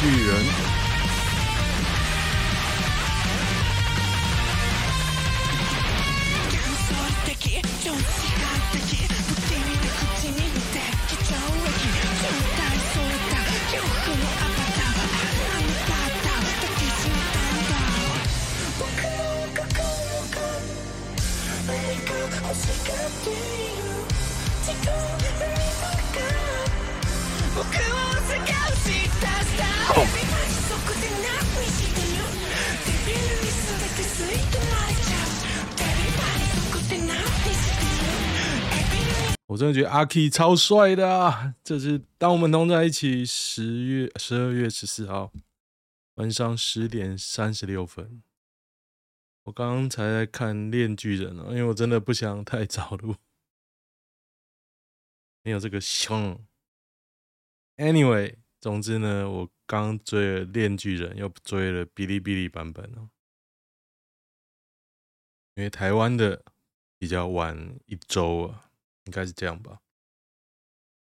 巨人。真的觉得阿 K 超帅的啊！这是当我们同在一起，十月十二月十四号晚上十点三十六分。我刚刚才在看《链锯人》哦，因为我真的不想太早录，没有这个胸。Anyway，总之呢，我刚追了《链锯人》，又追了哔哩哔哩版本哦，因为台湾的比较晚一周啊。应该是这样吧。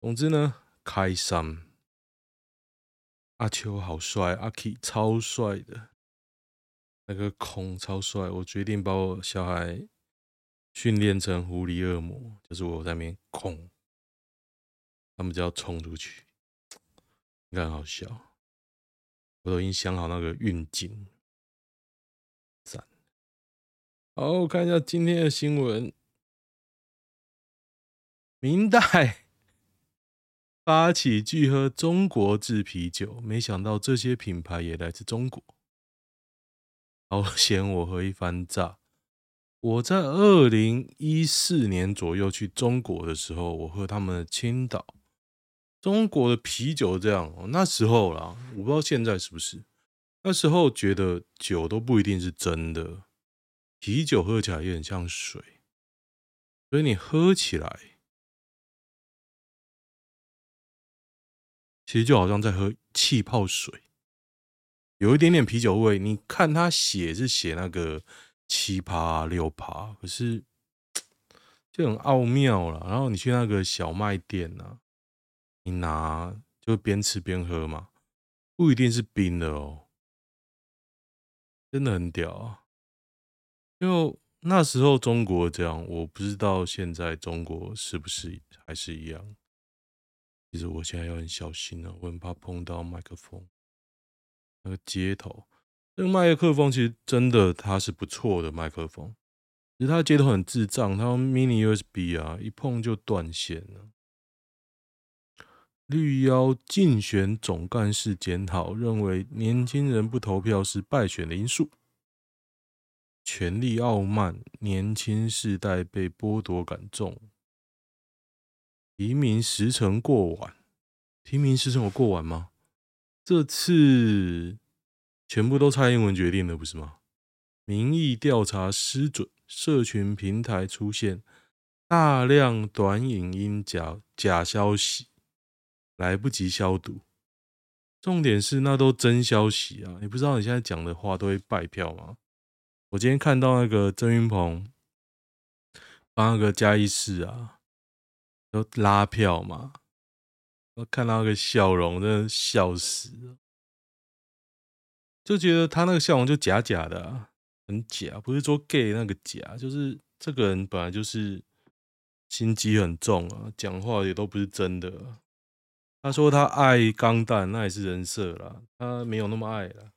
总之呢，开山阿秋好帅，阿 K 超帅的，那个孔超帅。我决定把我小孩训练成狐狸恶魔，就是我在那边孔，他们就要冲出去，应该很好笑。我都已经想好那个运镜，赞。好，我看一下今天的新闻。明代发起拒喝中国制啤酒，没想到这些品牌也来自中国。好险我喝一番炸！我在二零一四年左右去中国的时候，我喝他们的青岛。中国的啤酒这样，那时候啦，我不知道现在是不是。那时候觉得酒都不一定是真的，啤酒喝起来也很像水，所以你喝起来。其实就好像在喝气泡水，有一点点啤酒味。你看他写是写那个七趴六趴，可是就很奥妙了。然后你去那个小卖店啊，你拿就边吃边喝嘛，不一定是冰的哦，真的很屌啊！就那时候中国这样，我不知道现在中国是不是还是一样。其实我现在要很小心了，我很怕碰到麦克风。那个接头，这个麦克风其实真的它是不错的麦克风，其实它的接头很智障，它用 mini USB 啊，一碰就断线了。绿腰竞选总干事检讨认为，年轻人不投票是败选的因素。权力傲慢，年轻世代被剥夺感重。提名时程过晚，提名时程有过晚吗？这次全部都蔡英文决定的，不是吗？民意调查失准，社群平台出现大量短影音假假消息，来不及消毒。重点是那都真消息啊！你不知道你现在讲的话都会败票吗？我今天看到那个郑云鹏帮那个嘉义市啊。都拉票嘛？我看到那个笑容，真的笑死了，就觉得他那个笑容就假假的，很假，不是说 gay 那个假，就是这个人本来就是心机很重啊，讲话也都不是真的。他说他爱钢弹，那也是人设啦，他没有那么爱啦。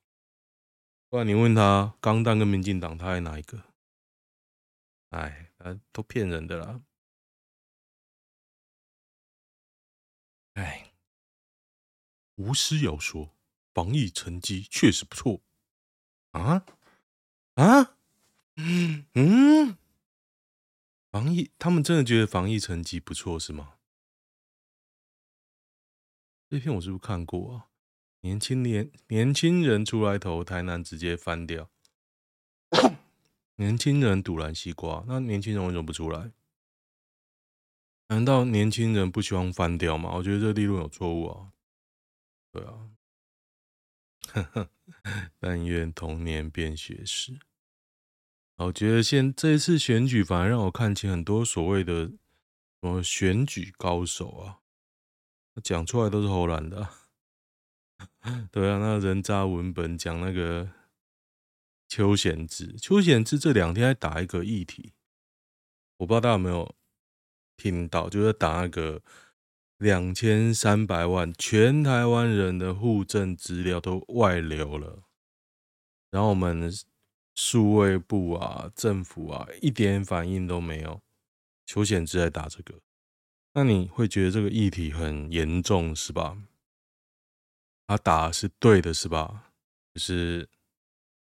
不然你问他钢弹跟民进党，他爱哪一个？哎，都骗人的啦。哎，吴思瑶说，防疫成绩确实不错啊啊，嗯嗯，防疫他们真的觉得防疫成绩不错是吗？这篇我是不是看过啊？年轻年年轻人出来投台南直接翻掉，年轻人赌烂西瓜，那年轻人为什么不出来？难道年轻人不希望翻掉吗？我觉得这立论有错误啊。对啊，但愿童年变学识。我觉得现这一次选举反而让我看清很多所谓的什么选举高手啊，讲出来都是唬烂的。对啊，那人渣文本讲那个邱显志，邱显志这两天还打一个议题，我不知道大家有没有听到，就是打那个两千三百万全台湾人的户政资料都外流了，然后我们数位部啊、政府啊一点反应都没有。邱显智在打这个，那你会觉得这个议题很严重是吧？他打是对的是吧？可是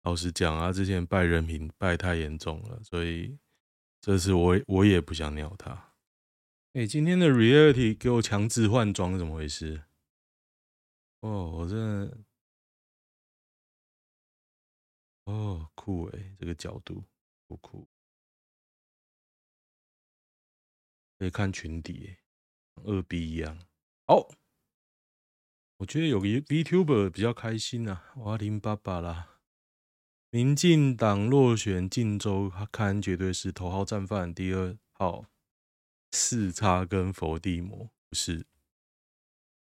老实讲啊，之前败人品败太严重了，所以这次我我也不想鸟他。哎、今天的 reality 给我强制换装，怎么回事？哦，我这，哦酷哎、这个角度不酷。可以看群底，二 B 一样。好，我觉得有个 VTuber 比较开心啊，我要听爸爸啦。民进党落选晋州看绝对是头号战犯，第二号四叉跟佛地魔不是？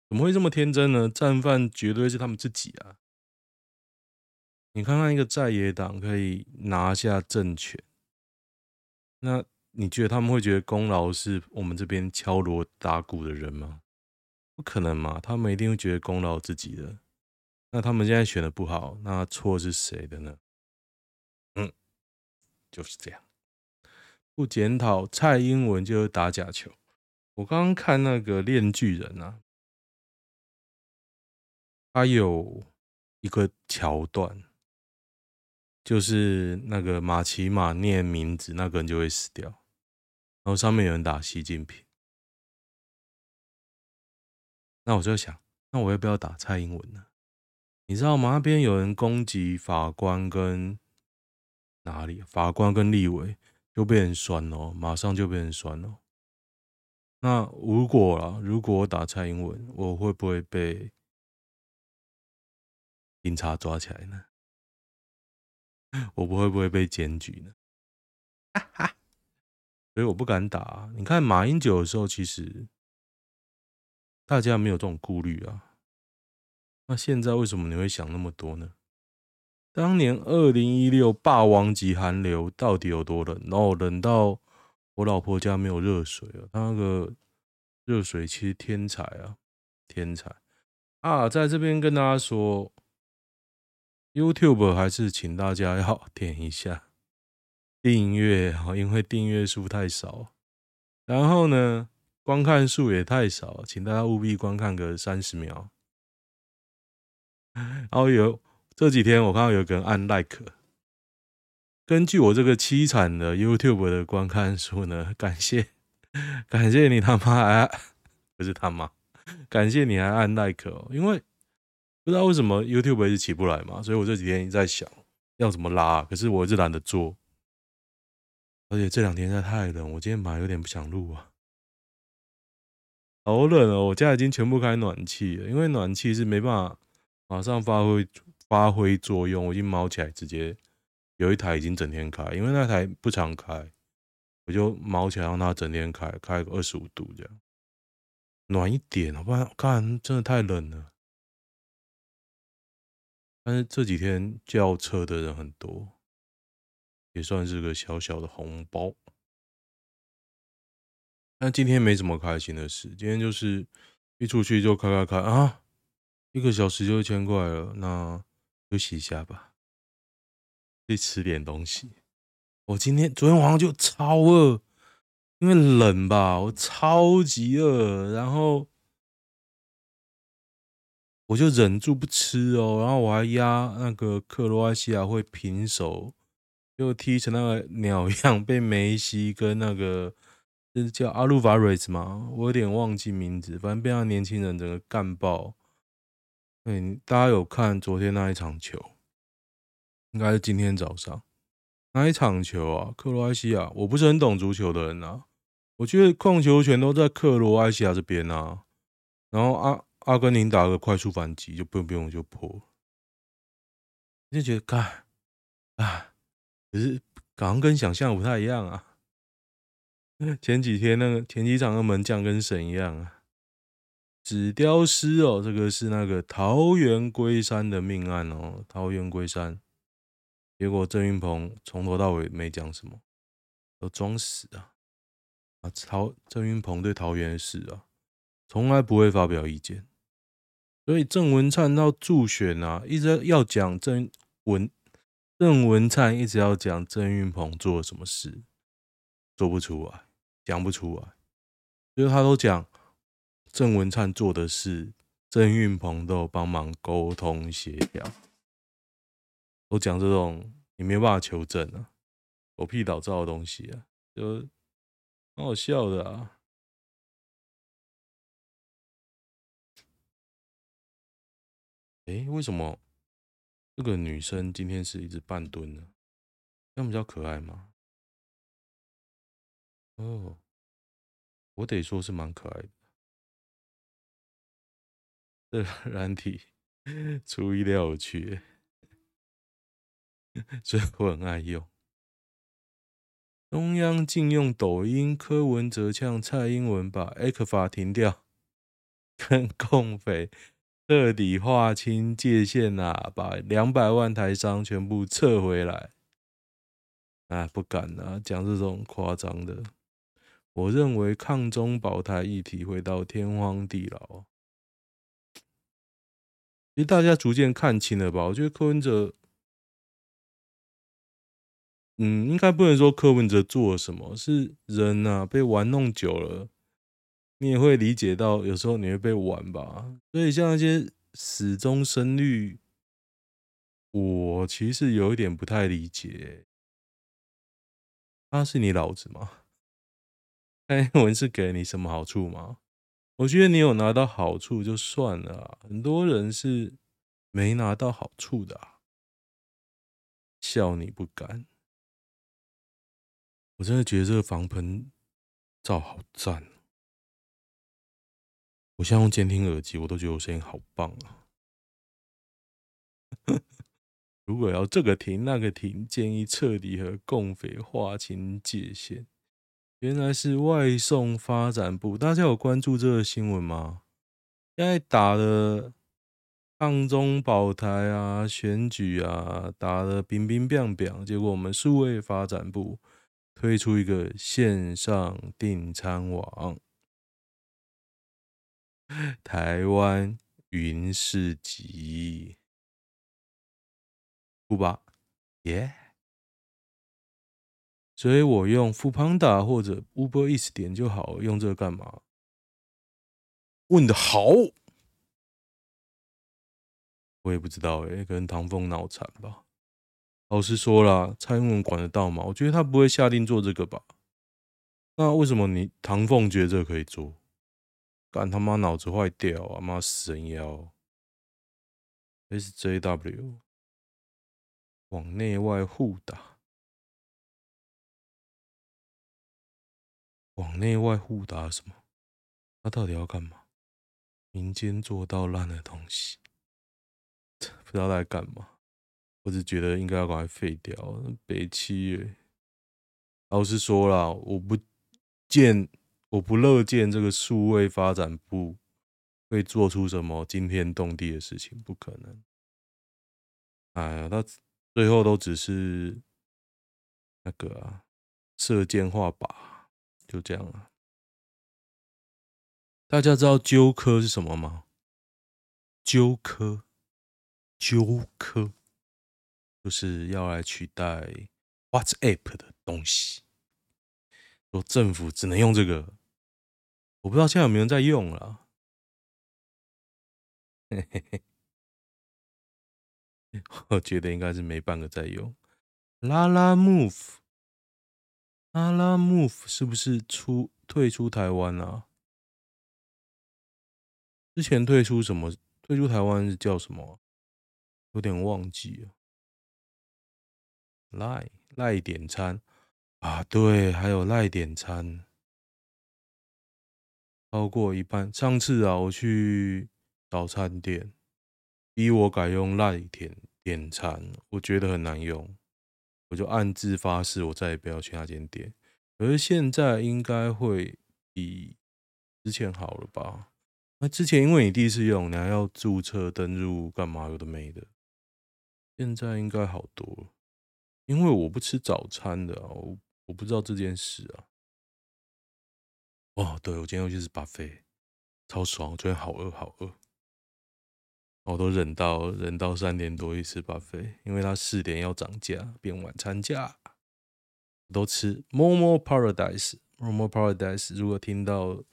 怎么会这么天真呢？战犯绝对是他们自己啊！你看看一个在野党可以拿下政权，那。你觉得他们会觉得功劳是我们这边敲锣打鼓的人吗？不可能嘛，他们一定会觉得功劳自己的。那他们现在选的不好，那错是谁的呢？嗯，就是这样。不检讨蔡英文就是打假球。我刚刚看那个《链锯人》啊，他有一个桥段，就是那个玛奇玛念名字，那个人就会死掉。然后上面有人打习近平，那我就想，那我要不要打蔡英文呢？你知道吗？那边有人攻击法官跟哪里？法官跟立委就被人酸哦，马上就被人酸哦。那如果啦，如果我打蔡英文，我会不会被警察抓起来呢？我不会不会被检举呢？哈哈。所以我不敢打啊。你看马英九的时候，其实大家没有这种顾虑啊。那现在为什么你会想那么多呢？当年二零一六霸王级寒流到底有多冷？哦，冷到我老婆家没有热水了。他那个热水其实天才啊，天才啊！在这边跟大家说，YouTube 还是请大家要点一下。订阅好，因为订阅数太少，然后呢，观看数也太少，请大家务必观看个三十秒。然后有这几天我看到有个人按 like，根据我这个凄惨的 YouTube 的观看数呢，感谢感谢你他妈还 不是他妈，感谢你还按 like 哦，因为不知道为什么 YouTube 一直起不来嘛，所以我这几天一直在想要怎么拉，可是我一直懒得做。而且这两天实在太冷，我今天本来有点不想录啊，好冷哦！我家已经全部开暖气了，因为暖气是没办法马上发挥发挥作用，我已经毛起来，直接有一台已经整天开，因为那台不常开，我就毛起来让它整天开，开个二十五度这样，暖一点，不然看真的太冷了。但是这几天叫车的人很多。也算是个小小的红包，但今天没什么开心的事。今天就是一出去就开开开啊，一个小时就一千块了。那休息一下吧，去吃点东西。我今天昨天晚上就超饿，因为冷吧，我超级饿，然后我就忍住不吃哦。然后我还压那个克罗埃西亚会平手。就踢成那个鸟样，被梅西跟那个就是叫阿鲁瓦瑞斯嘛，我有点忘记名字，反正被那年轻人整个干爆。对，大家有看昨天那一场球？应该是今天早上那一场球啊，克罗埃西亚。我不是很懂足球的人啊，我觉得控球权都在克罗埃西亚这边啊。然后阿阿根廷打个快速反击，就不用不用就破，就觉得干啊。可是，好像跟想象不太一样啊。前几天那个前几场的门将跟神一样啊。纸雕师哦，这个是那个桃园龟山的命案哦，桃园龟山。结果郑云鹏从头到尾没讲什么，都装死啊！啊，陶郑云鹏对桃园的事啊，从来不会发表意见。所以郑文灿到助选啊，一直要讲郑文郑文灿一直要讲郑云鹏做了什么事，做不出来，讲不出来，就是他都讲郑文灿做的事，郑运鹏都有帮忙沟通协调。我讲这种你没有办法求证啊，狗屁倒灶的东西啊，就蛮好笑的啊。哎，为什么这个女生今天是一直半蹲呢？这样比较可爱吗？哦，我得说是蛮可爱的。这 软体出意料有趣。所以我很爱用。中央禁用抖音，柯文哲呛蔡英文把 ECFA 停掉，跟共匪彻底划清界限啊！把两百万台商全部撤回来。啊，不敢啊，讲这种夸张的。我认为抗中保台议题会到天荒地老。其实大家逐渐看清了吧？我觉得柯文哲。嗯，应该不能说柯文哲做了什么，是人呐被玩弄久了，你也会理解到，有时候你会被玩吧。所以像那些死忠深绿，我其实有一点不太理解。他是你老子吗？蔡英文是给你什么好处吗？我觉得你有拿到好处就算了，很多人是没拿到好处的，笑你不敢。我真的觉得这个防喷罩好赞！我现在用监听耳机，我都觉得我声音好棒啊！如果要这个停那个停，建议彻底和共匪划清界限。原来是外送发展部，大家有关注这个新闻吗？现在打的抗中保台啊，选举啊，打的乒乒乓乓，结果我们数位发展部。推出一个线上订餐网，台湾云市集，不吧？耶！所以我用副邦打或者 Uber Eats 点就好，用这个干嘛？问得好，我也不知道哎、欸，可能唐凤脑残吧。老实说啦，蔡英文管得到吗？我觉得他不会下令做这个吧。那为什么你唐凤觉得这个可以做？干他妈脑子坏掉啊！妈死人妖！SJW 往内外互打，往内外互打什么？他到底要干嘛？民间做到烂的东西，不知道在干嘛。我只觉得应该要赶快废掉北七耶。老实说啦，我不见，我不乐见这个数位发展部会做出什么惊天动地的事情，不可能。哎呀，他最后都只是那个，射箭画靶，就这样了。大家知道纠科是什么吗？纠科，纠科。就是要来取代 WhatsApp 的东西，说政府只能用这个，我不知道现在有没有人在用了。嘿嘿嘿，我觉得应该是没半个在用。拉拉 move 阿拉 Move 是不是出退出台湾啊？之前退出什么？退出台湾是叫什么？有点忘记了。赖赖点餐啊，对，还有赖点餐，超过一半。上次啊，我去早餐店，逼我改用赖点点餐，我觉得很难用，我就暗自发誓，我再也不要去那间店。而现在应该会比之前好了吧？那之前因为你第一次用，你还要注册登入干嘛？有的没的。现在应该好多了，因为我不吃早餐的啊，我我不知道这件事啊。哦，对，我今天又去吃 buffet，超爽！我昨天好饿，好饿，我都忍到忍到三点多去吃 buffet，因为它四点要涨价，变晚餐价。都吃 Momo Paradise，Momo Paradise，如果听到。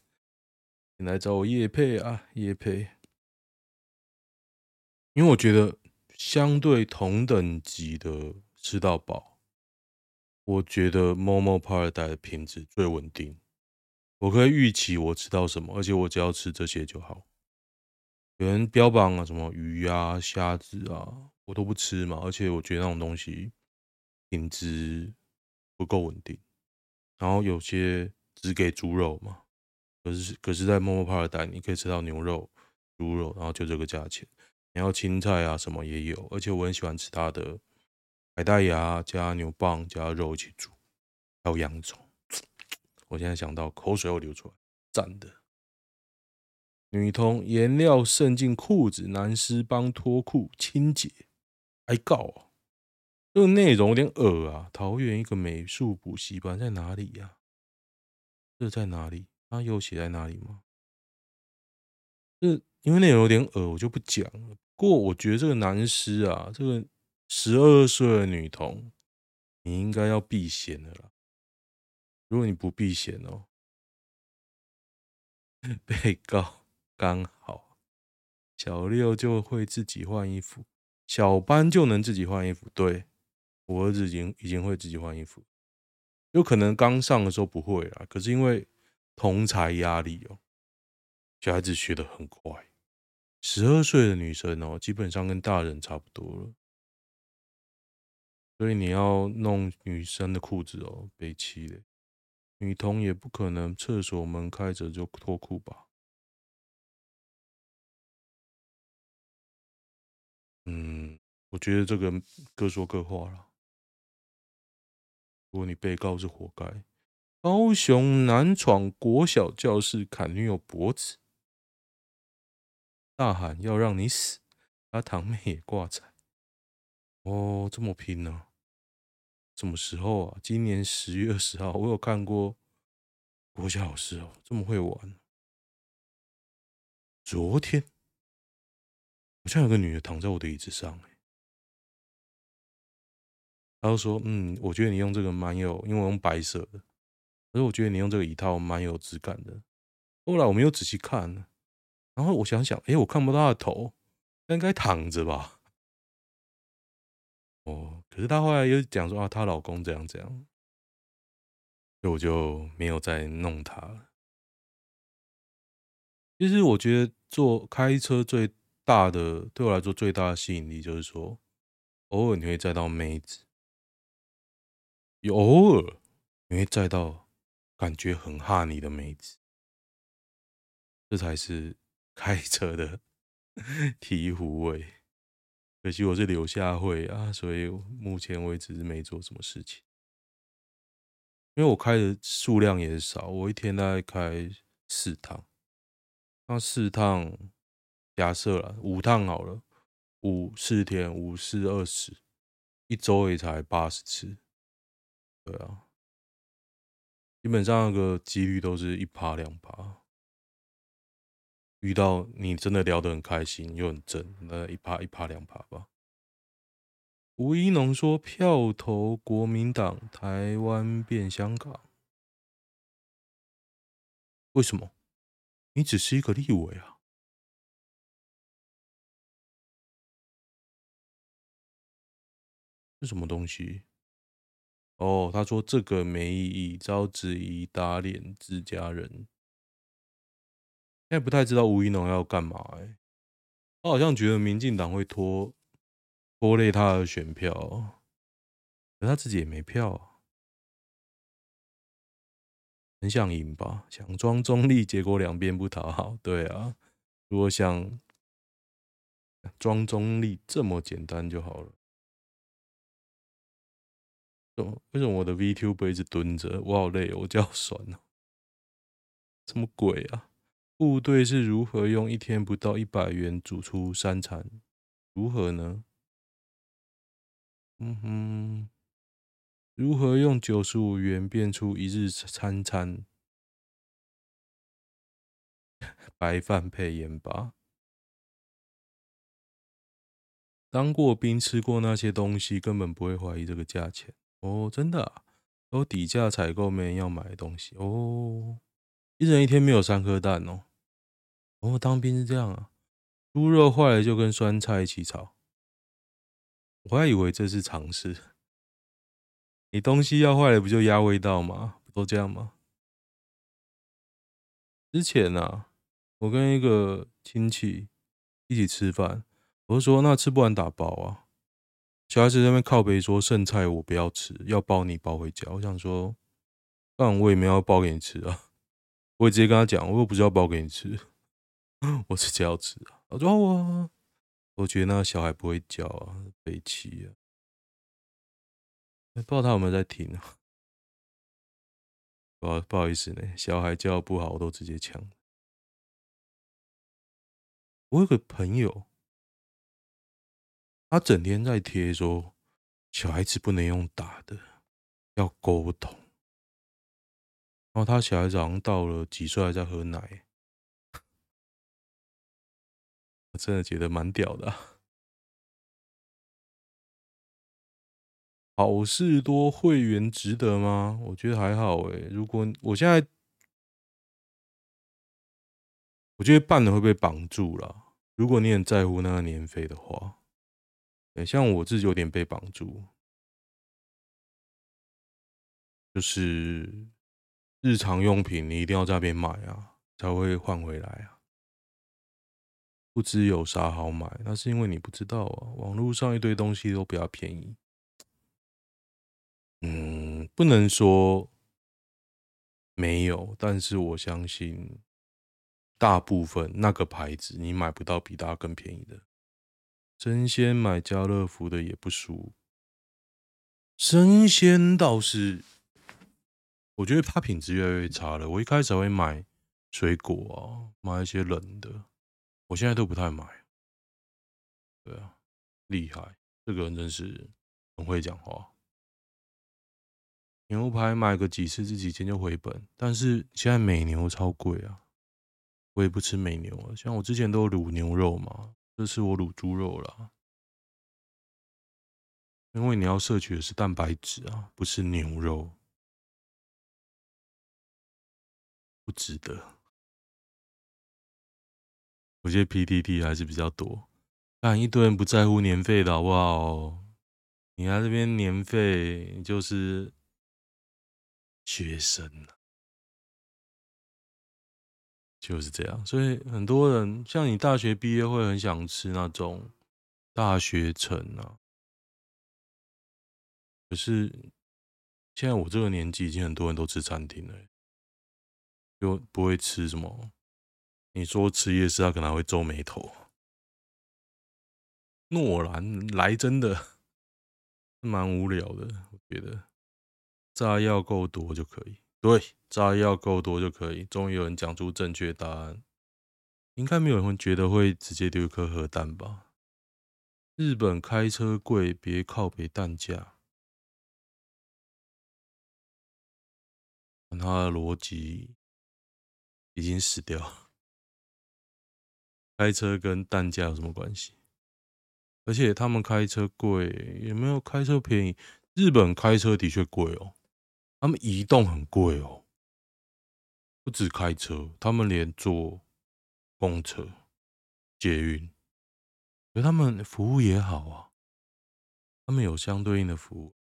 你来找我夜配啊，夜配，因为我觉得相对同等级的吃到饱，我觉得 Momo Paradise 的品质最稳定。我可以预期我吃到什么，而且我只要吃这些就好。有人标榜啊什么鱼啊、虾子啊，我都不吃嘛，而且我觉得那种东西品质不够稳定。然后有些只给猪肉嘛。可是，可是在 Momo Paradise 你可以吃到牛肉、猪肉，然后就这个价钱。然后青菜啊什么也有，而且我很喜欢吃它的海带芽加牛蒡加肉一起煮，还有洋葱。我现在想到口水要流出来，赞的。女童颜料渗进裤子，男尸帮脱裤清洁，还告哦。这个内容有点恶啊！桃园一个美术补习班在哪里呀？这在哪里？他有写在哪里吗？这因为内容有点恶，我就不讲了。不过我觉得这个男尸啊，这个十二岁的女童，你应该要避嫌的啦。如果你不避嫌哦，被告刚好小六就会自己换衣服，小班就能自己换衣服。对，我儿子已经已经会自己换衣服，有可能刚上的时候不会啦，可是因为。同才压力哦，小孩子学的很快，十二岁的女生哦，基本上跟大人差不多了，所以你要弄女生的裤子哦，北七的女童也不可能厕所门开着就脱裤吧？嗯，我觉得这个各说各话了。如果你被告是活该。高雄男闯国小教室砍女友脖子，大喊要让你死，他堂妹也挂彩。哦，这么拼呢、什么时候啊？今年十月二十号，我有看过国小老师哦，这么会玩。昨天好像有个女的躺在我的椅子上，他就说：“嗯，我觉得你用这个蛮有，因为我用白色的。”可是我觉得你用这个椅套蛮有质感的。后来我没有仔细看，然后我想想，哎，我看不到他的头，他应该躺着吧？哦，可是她后来又讲说啊，她老公这样这样，所以我就没有再弄他了。其实我觉得坐开车最大的，对我来说最大的吸引力就是说，偶尔你会载到妹子，有偶尔你会载到。感觉很哈你的妹子，这才是 开车的 醍醐味。可惜我是柳下惠啊，所以目前为止是没做什么事情。因为我开的数量也少，我一天大概开四趟。那四趟，假设了五趟好了，五四天，五四二十，一周也才八十次。对啊。基本上那个几率都是一趴两趴，遇到你真的聊得很开心又很正，那一趴一趴两趴吧。吴一农说：“票投国民党，台湾变香港。”为什么？你只是一个立委啊？是什么东西？哦，他说这个没意义，遭质疑打脸自家人。现在不太知道吴怡农要干嘛哎，他好像觉得民进党会拖拖累他的选票，可他自己也没票，很想赢吧，想装中立，结果两边不讨好。对啊，如果想装中立这么简单就好了。为什么我的 VTube 一直蹲着？我好累，我脚酸了。什么鬼啊？部队是如何用一天不到一百元煮出三餐？如何呢？嗯哼，如何用九十五元变出一日三餐？白饭配盐巴。当过兵吃过那些东西，根本不会怀疑这个价钱哦，真的啊，都底价采购没人要买的东西哦。一人一天没有三颗蛋哦。哦，当兵是这样啊，猪肉坏了就跟酸菜一起炒。我还以为这是常识，你东西要坏了不就压味道吗？不都这样吗？之前啊，我跟一个亲戚一起吃饭。我就说，那吃不完打包啊。小孩子在那边靠北说，剩菜我不要吃，要包你包回家。我想说，但我也没有要包给你吃啊。我也直接跟他讲，我又不是要包给你吃，我直接要吃啊。我说我，我觉得那个小孩不会叫啊，北七啊。不知道他有没有在听啊？不好不好意思呢，小孩叫不好，我都直接抢。我有个朋友。他整天在贴说，小孩子不能用打的，要沟通。然后他小孩子好像到了几岁还在喝奶，我真的觉得蛮屌的啊。好事多会员值得吗？我觉得还好诶。如果我现在，我觉得办了会被绑住了。如果你很在乎那个年费的话。像我自己有点被绑住，就是日常用品你一定要在那边买啊，才会换回来啊。不知有啥好买，那是因为你不知道啊。网络上一堆东西都比较便宜，嗯，不能说没有，但是我相信大部分那个牌子你买不到比它更便宜的。生鲜买家乐福的也不输，生鲜倒是，我觉得它品质越来越差了。我一开始会买水果啊，买一些冷的，我现在都不太买。对啊，厉害，这个人真是很会讲话。牛排买个几次这几天就回本，但是现在美牛超贵啊，我也不吃美牛了。像我之前都有卤牛肉嘛。这是我卤猪肉了，因为你要摄取的是蛋白质啊，不是牛肉，不值得。我觉得 PTT 还是比较多，但一堆人不在乎年费的好不好？你来这边年费就是学生就是这样，所以很多人像你大学毕业会很想吃那种大学城啊。可是现在我这个年纪，已经很多人都吃餐厅了，就不会吃什么。你说吃夜市，他可能会皱眉头。诺兰来真的 蛮无聊的，我觉得炸药够多就可以。对，炸药够多就可以。终于有人讲出正确答案，应该没有人会觉得会直接丢一颗核弹吧？日本开车贵，别靠北蛋价。他的逻辑已经死掉。开车跟弹价有什么关系？而且他们开车贵，也没有开车便宜？日本开车的确贵哦。他们移动很贵哦，不止开车，他们连坐公车、捷运，可他们服务也好啊，他们有相对应的服务。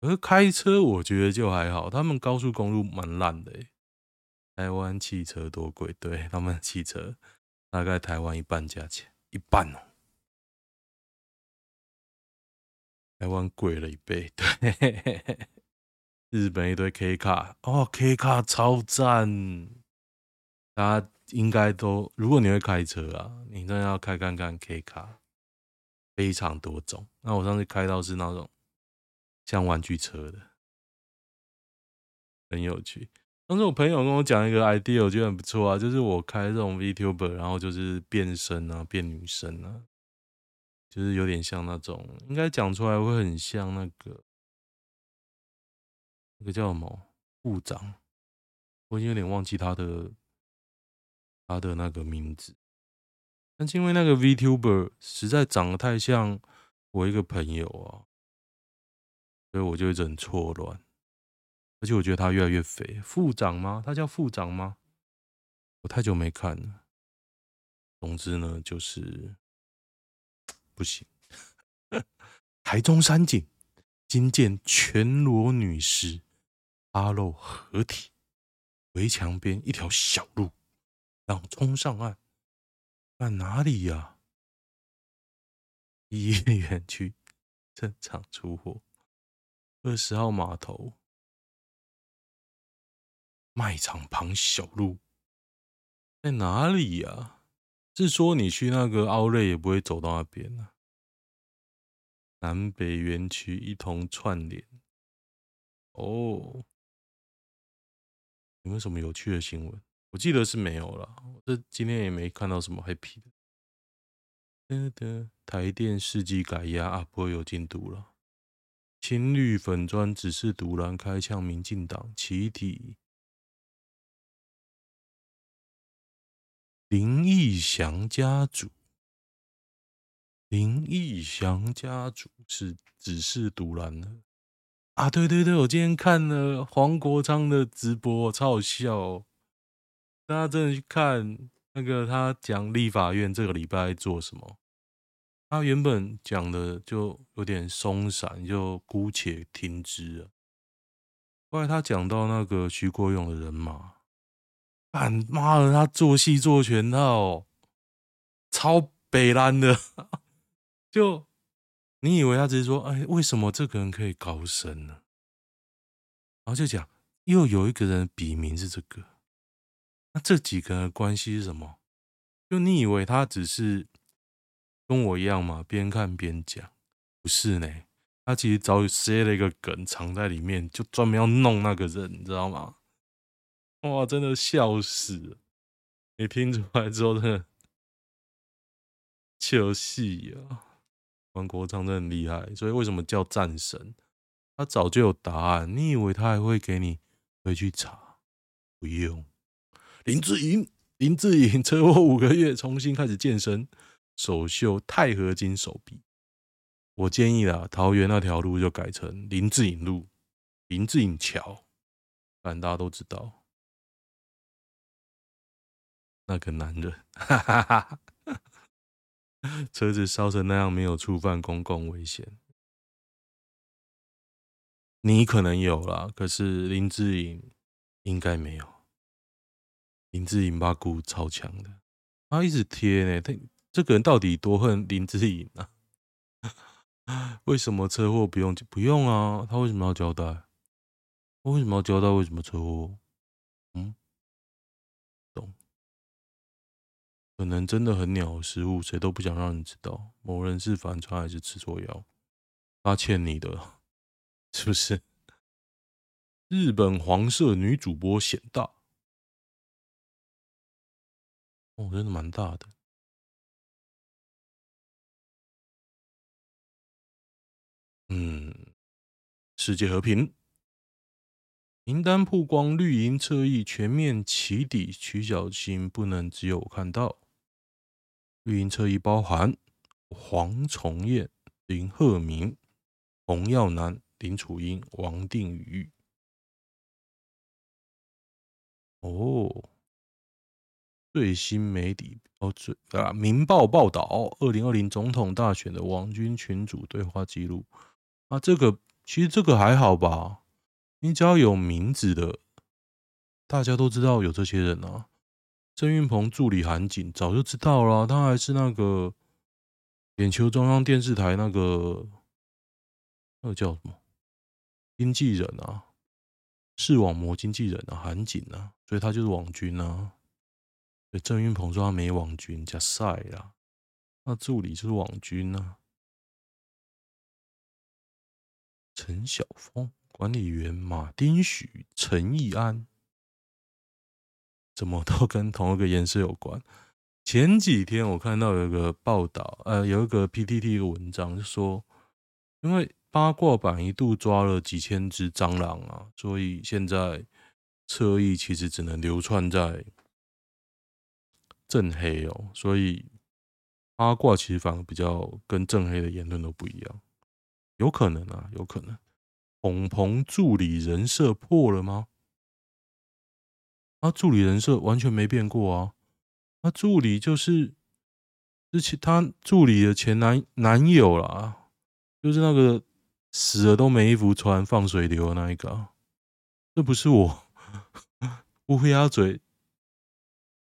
而开车我觉得就还好，他们高速公路蛮烂的诶。台湾汽车多贵？对，他们汽车大概台湾一半价钱，一半哦。台湾贵了一倍，对。日本一堆 K 卡哦，K 卡超赞！大家应该都，如果你会开车啊，你真的要开看看 K 卡，非常多种。那我上次开到是那种像玩具车的，很有趣。当时我朋友跟我讲一个 idea，我觉得很不错啊，就是我开这种 VTuber，然后就是变身啊，变女生啊，就是有点像那种，应该讲出来会很像那个那个叫什么部长，我已经有点忘记他的他的那个名字，但是因为那个 VTuber 实在长得太像我一个朋友啊，所以我就一直很错乱。而且我觉得他越来越肥，副长吗？他叫副长吗？我太久没看了。总之呢，就是不行。台中山景惊见全裸女尸，阿肉合体，围墙边一条小路，让冲上岸。在哪里呀、啊？一园区正常出货，二十号码头。卖场旁小路在哪里呀、啊？是说你去那个奥瑞也不会走到那边呢、啊？南北园区一同串联哦。有没有什么有趣的新闻？我记得是没有了。这今天也没看到什么 happy 的。台电世纪改压啊，不会有进度了。青绿粉砖只是独蓝开呛民进党起底。林义祥家族，林义祥家族是只是独蓝的啊！对对对，我今天看了黄国昌的直播，超好笑哦。大家真的去看那个他讲立法院这个礼拜做什么？他原本讲的就有点松散，就姑且听之了。后来他讲到那个徐国勇的人马。妈的，他做戏做全套，超北烂的。就你以为他只是说，哎，为什么这个人可以高升呢？然后就讲，又有一个人笔名是这个，那这几个人的关系是什么？就你以为他只是跟我一样嘛，边看边讲？不是呢，他其实早已塞了一个梗藏在里面，就专门要弄那个人，你知道吗？哇，真的笑死了！你听出来之后，真的 笑死呀！黄国昌真的很厉害，所以为什么叫战神？他早就有答案，你以为他还会给你回去查？不用。林志颖，林志颖车祸五个月，重新开始健身，首秀钛合金手臂。我建议啦，桃园那条路就改成林志颖路、林志颖桥，反正大家都知道。那个男人，哈哈哈，车子烧成那样，没有触犯公共危险。你可能有啦，可是林志颖应该没有。林志颖把骨超强的，他一直贴呢。他这个人到底多恨林志颖啊？为什么车祸不用不用啊？他为什么要交代？他为什么要交代？为什么车祸？可能真的很鸟的失误，谁都不想让你知道。某人是反串还是吃错药？他欠你的，是不是？日本黄色女主播显大，哦，真的蛮大的。嗯，世界和平名单曝光，绿营侧翼全面起底，徐小青不能只有看到。绿营侧翼包含黄崇彦、林鹤明、洪耀南、林楚英、王定宇。哦，最新媒体哦，最啊，《民报》报道，二零二零总统大选的王军群组对话记录。啊，这个其实这个还好吧？你只要有名字的，大家都知道有这些人啊。郑云鹏助理韩景早就知道了，他还是那个眼球中央电视台那个那个叫什么经纪人啊，视网膜经纪人啊，韩景啊，所以他就是网军啊。对，郑云鹏说他没网军，加赛啦，那助理就是网军啊。陈晓峰管理员马丁许陈义安。怎么都跟同一个颜色有关。前几天我看到有一个报道，呃，有一个 PTT 一个文章，就说因为八卦版一度抓了几千只蟑螂啊，所以现在侧翼其实只能流窜在正黑哦，所以八卦其实反而比较跟正黑的言论都不一样，有可能啊，有可能。鹏鹏助理人设破了吗？他、助理人设完全没变过啊！他、助理就是之前他助理的前男男友啦，就是那个死了都没衣服穿、放水流的那一个、啊。这不是我乌鸦嘴，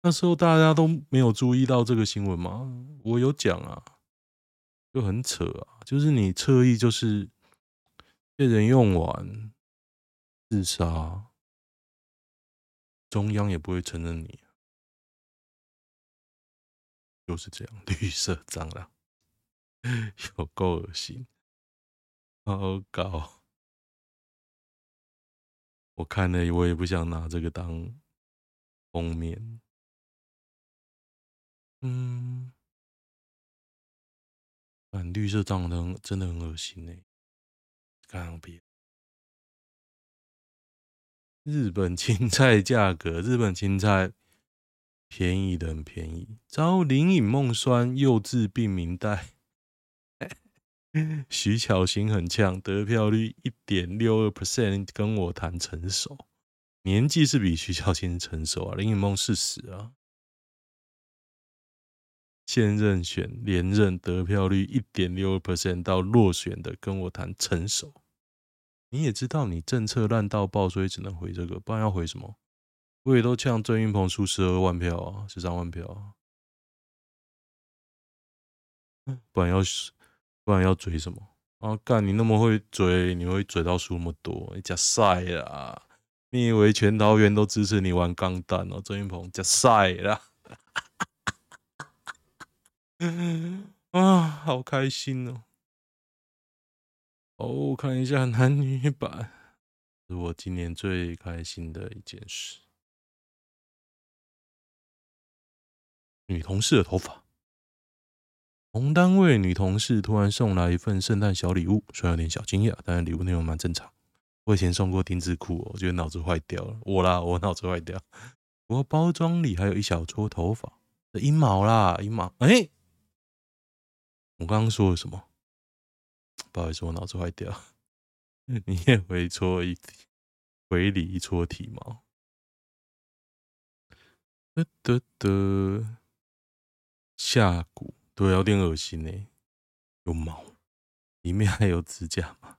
那时候大家都没有注意到这个新闻吗？我有讲啊，就很扯啊，就是你侧翼就是。被人用完，自杀，中央也不会承认你，就是这样。绿色蟑螂，有够恶心，好搞。我看了，我也不想拿这个当封面。嗯，反绿色蟑螂真的很恶心呢。刚别，日本青菜价格，日本青菜便宜的很便宜。遭林颖梦酸幼稚病名带，徐巧芯很呛，得票率一点六二 percent，跟我谈成熟，年纪是比徐巧芯成熟啊，林颖梦四十啊。现任选连任得票率一点六二 percent 到落选的，跟我谈成熟。你也知道你政策烂到爆，所以只能回这个，不然要回什么？我也都呛郑云鹏输十二万票啊，十三万票啊，不然要不然要追什么？啊，干你那么会追，你会追到输那么多？你假赛啦！你以为全桃园都支持你玩钢弹哦？郑云鹏假赛啦！啊，好开心哦！哦，看一下男女版，是我今年最开心的一件事。女同事的头发，同单位女同事突然送来一份圣诞小礼物，虽然有点小惊讶，但是礼物内容蛮正常。我以前送过丁字裤哦，我觉得脑子坏掉了。我啦，我脑子坏掉。不过包装里还有一小撮头发，阴毛啦，阴毛。哎、我刚刚说了什么？不好意思，我脑子坏掉。你也回搓一回礼一撮体毛，得得得，下蛊对，有点恶心呢。有毛，里面还有指甲吗？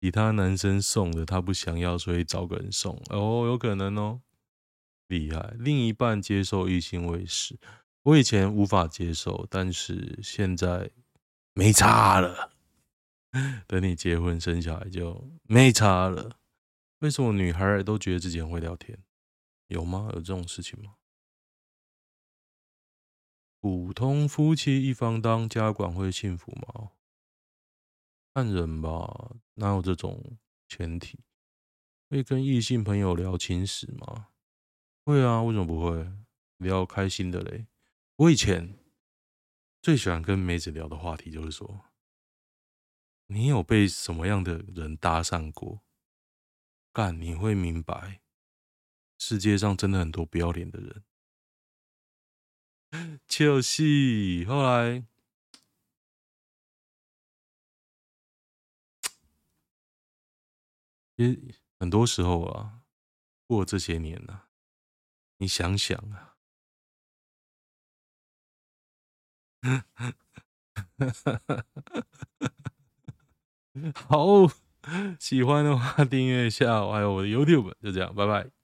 其他男生送的他不想要，所以找个人送。哦，有可能哦，厉害。另一半接受异性喂食，我以前无法接受，但是现在。没差了，等你结婚生小孩就没差了。为什么女孩都觉得自己很会聊天？有吗？有这种事情吗？普通夫妻一方当家管会幸福吗？看人吧，哪有这种前提？会跟异性朋友聊情史吗？会啊，为什么不会？聊开心的嘞。我以前。最喜欢跟妹子聊的话题就是说，你有被什么样的人搭讪过？干，你会明白，世界上真的很多不要脸的人。就是后来，其实很多时候啊，过这些年啊，你想想啊。好，喜欢的话订阅一下，还有我的 YouTube，就这样，拜拜。